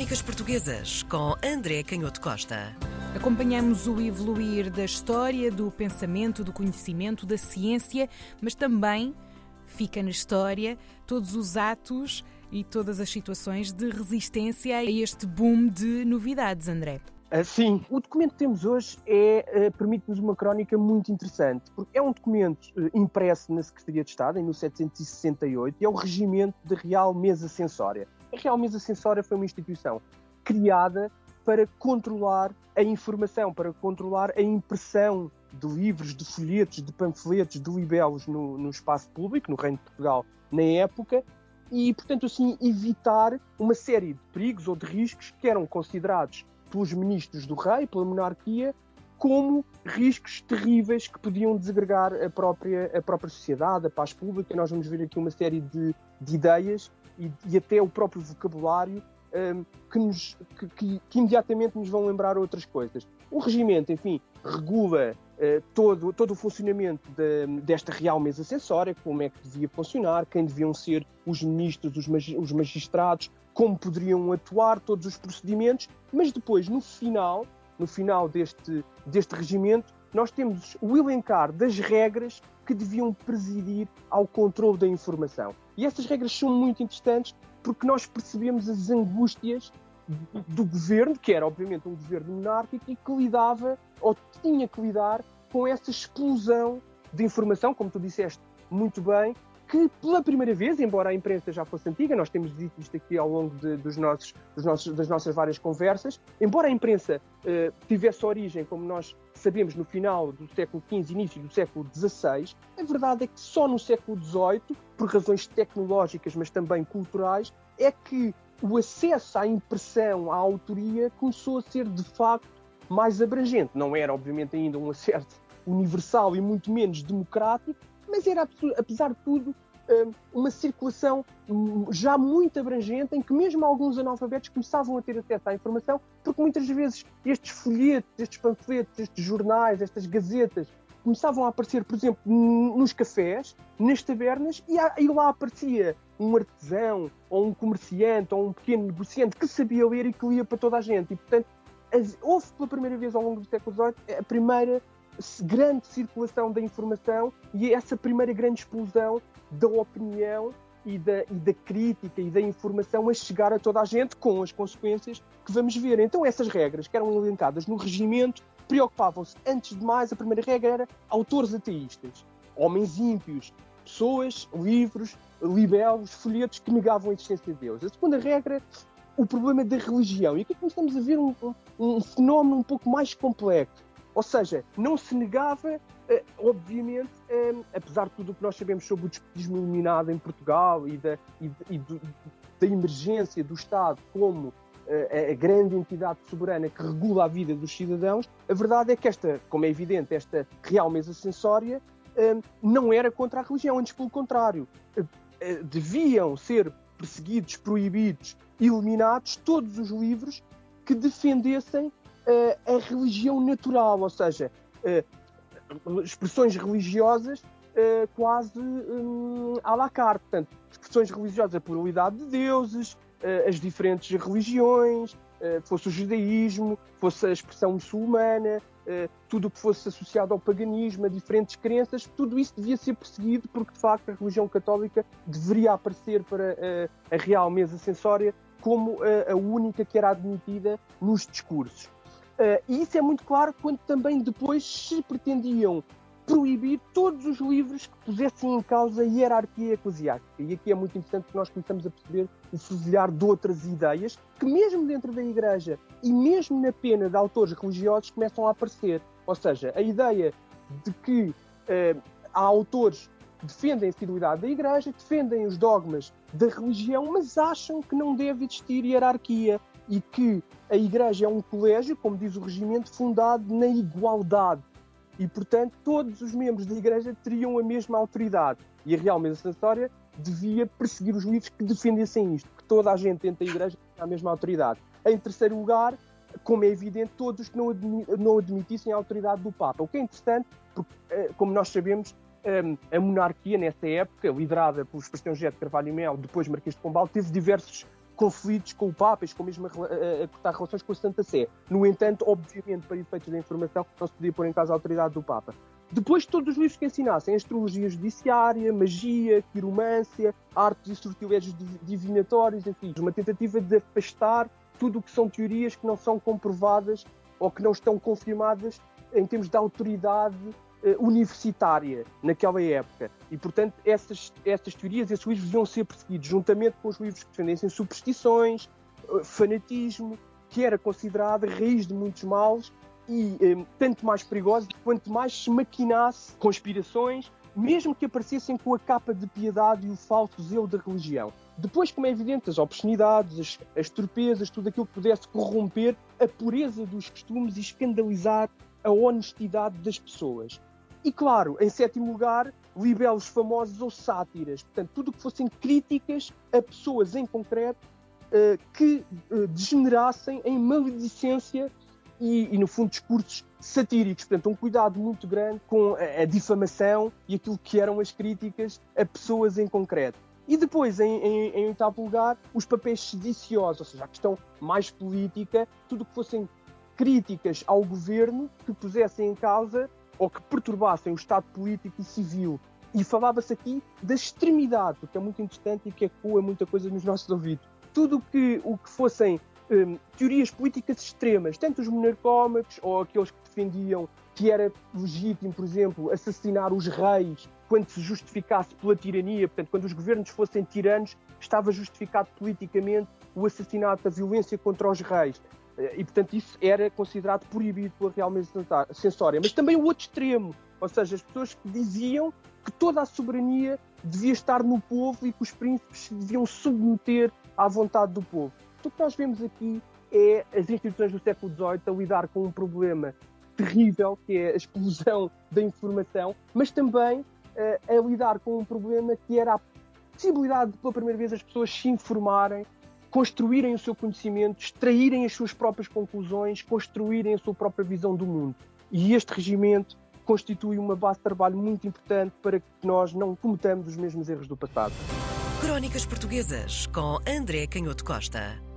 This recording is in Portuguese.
Crónicas Portuguesas com André Canhoto Costa. Acompanhamos o evoluir da história, do pensamento, do conhecimento, da ciência, mas também fica na história todos os atos e todas as situações de resistência a este boom de novidades, André. Ah, sim, o documento que temos hoje é, uh, permite-nos uma crónica muito interessante, porque é um documento uh, impresso na Secretaria de Estado, em 1768, e é o regimento de Real Mesa Censória. A Real Mesa Censória foi uma instituição criada para controlar a informação, para controlar a impressão de livros, de folhetos, de panfletos, de libelos no, no espaço público, no Reino de Portugal, na época, e, portanto, assim, evitar uma série de perigos ou de riscos que eram considerados pelos ministros do rei, pela monarquia, como riscos terríveis que podiam desagregar a própria, a própria sociedade, a paz pública. Nós vamos ver aqui uma série de, de ideias e, e, até o próprio vocabulário um, que, nos, que, que, que, imediatamente nos vão lembrar outras coisas. O regimento, enfim, regula uh, todo, todo o funcionamento de, desta real mesa censória, como é que devia funcionar, quem deviam ser os ministros, os, mag, os magistrados, como poderiam atuar, todos os procedimentos, mas depois, no final, no final deste, deste regimento, nós temos o elencar das regras que deviam presidir ao controle da informação. E essas regras são muito interessantes porque nós percebemos as angústias do governo, que era obviamente um governo monárquico, e que lidava, ou tinha que lidar, com essa explosão de informação, como tu disseste muito bem, que pela primeira vez, embora a imprensa já fosse antiga, nós temos dito isto aqui ao longo de, dos nossos, dos nossos, das nossas várias conversas, embora a imprensa uh, tivesse origem, como nós sabemos, no final do século XV, início do século XVI, a verdade é que só no século XVIII, por razões tecnológicas, mas também culturais, é que o acesso à impressão, à autoria, começou a ser de facto mais abrangente. Não era, obviamente, ainda um acesso universal e muito menos democrático, mas era, apesar de tudo, uma circulação hum, já muito abrangente, em que mesmo alguns analfabetos começavam a ter acesso à informação, porque muitas vezes estes folhetos, estes panfletos, estes jornais, estas gazetas, começavam a aparecer, por exemplo, nos cafés, nas tabernas, e, lá aparecia um artesão, ou um comerciante, ou um pequeno negociante que sabia ler e que lia para toda a gente. E, portanto, houve pela primeira vez ao longo do século XVIII a primeira grande circulação da informação e essa primeira grande explosão da opinião e da, e da, crítica e da informação a chegar a toda a gente com as consequências que vamos ver. Então essas regras que eram elencadas no regimento preocupavam-se, antes de mais, a primeira regra era autores ateístas, homens ímpios, pessoas, livros, libelos, folhetos que negavam a existência de Deus. A segunda regra, o problema da religião. E aqui começamos a ver um, um, um fenómeno um pouco mais complexo ou seja, não se negava, eh, obviamente, eh, apesar de tudo o que nós sabemos sobre o despotismo iluminado em Portugal e da, e, e do, da emergência do Estado como eh, a grande entidade soberana que regula a vida dos cidadãos, a verdade é que esta, como é evidente, esta real mesa censória não era contra a religião, antes pelo contrário. Deviam ser perseguidos, proibidos, eliminados todos os livros que defendessem a religião natural, ou seja, expressões religiosas quase um, à la carte. Portanto, expressões religiosas, a pluralidade de deuses, as diferentes religiões, fosse o judaísmo, fosse a expressão muçulmana, tudo o que fosse associado ao paganismo, a diferentes crenças, tudo isso devia ser perseguido porque, de facto, a religião católica deveria aparecer para a real mesa censória como a única que era admitida nos discursos. Uh, e isso é muito claro quando também depois se pretendiam proibir todos os livros que pusessem em causa a hierarquia eclesiástica. E aqui é muito importante que nós começamos a perceber o fuzilhar de outras ideias que, mesmo dentro da Igreja e mesmo na pena de autores religiosos, começam a aparecer. Ou seja, a ideia de que uh, há autores que defendem a fidelidade da Igreja, defendem os dogmas da religião, mas acham que não deve existir hierarquia, e que a Igreja é um colégio, como diz o regimento, fundado na igualdade. E, portanto, todos os membros da Igreja teriam a mesma autoridade. E a Real Mesa Censória devia perseguir os livros que defendessem isto, que toda a gente dentro da Igreja tenha a mesma autoridade. Em terceiro lugar, como é evidente, todos que não, não admitissem a autoridade do Papa. O que é interessante, porque, eh, como nós sabemos, eh, a monarquia, nessa época, liderada pelo Sebastião José de Carvalho e Mel, depois Marquês de Pombal, teve diversos conflitos com o Papa, com mesmo a, a, a, cortar relações com a Santa Sé. No entanto, obviamente, para efeitos da informação, não se podia pôr em causa a autoridade do Papa. Depois, todos os livros que ensinassem astrologia judiciária, magia, quiromância, artes e sortilégios divinatórios, enfim, uma tentativa de afastar tudo o que são teorias que não são comprovadas ou que não estão confirmadas em termos de autoridade universitária naquela época. E, portanto, essas, essas teorias, esses livros deviam ser perseguidos, juntamente com os livros que defendessem superstições, uh, fanatismo, que era considerado raiz de muitos males e um, tanto mais perigosos quanto mais se maquinasse conspirações, mesmo que aparecessem com a capa de piedade e o falso zelo da religião. Depois, como é evidente, as obscenidades, as, as torpezas, tudo aquilo que pudesse corromper a pureza dos costumes e escandalizar a honestidade das pessoas. E claro, em sétimo lugar, libelos famosos ou sátiras, portanto, tudo o que fossem críticas a pessoas em concreto uh, que uh, degenerassem em maledicência e, e, no fundo, discursos satíricos. Portanto, um cuidado muito grande com a, a, difamação e aquilo que eram as críticas a pessoas em concreto. E depois, em, em, em oitavo lugar, os papéis sediciosos, ou seja, a questão mais política, tudo o que fossem críticas ao governo que pusessem em causa ou que perturbassem o Estado político e civil. E falava-se aqui da extremidade, que é muito interessante e que ecoa muita coisa nos nossos ouvidos. Tudo que, o que fossem um, teorias políticas extremas, tanto os monarcómicos ou aqueles que defendiam que era legítimo, por exemplo, assassinar os reis quando se justificasse pela tirania, portanto, quando os governos fossem tiranos, estava justificado politicamente o assassinato, a violência contra os reis. Eh, e, portanto, isso era considerado proibido pela Real Mesa Censória. Mas também o outro extremo, ou seja, as pessoas que diziam que toda a soberania devia estar no povo e que os príncipes se deviam submeter à vontade do povo. O que nós vemos aqui é as instituições do século XVIII a lidar com um problema terrível, que é a explosão da informação, mas também uh, a lidar com um problema que era a possibilidade de, pela primeira vez, as pessoas se informarem construírem o seu conhecimento, extraírem as suas próprias conclusões, construírem a sua própria visão do mundo. E este regimento constitui uma base de trabalho muito importante para que nós não cometamos os mesmos erros do passado. Crónicas Portuguesas com André Canhoto Costa.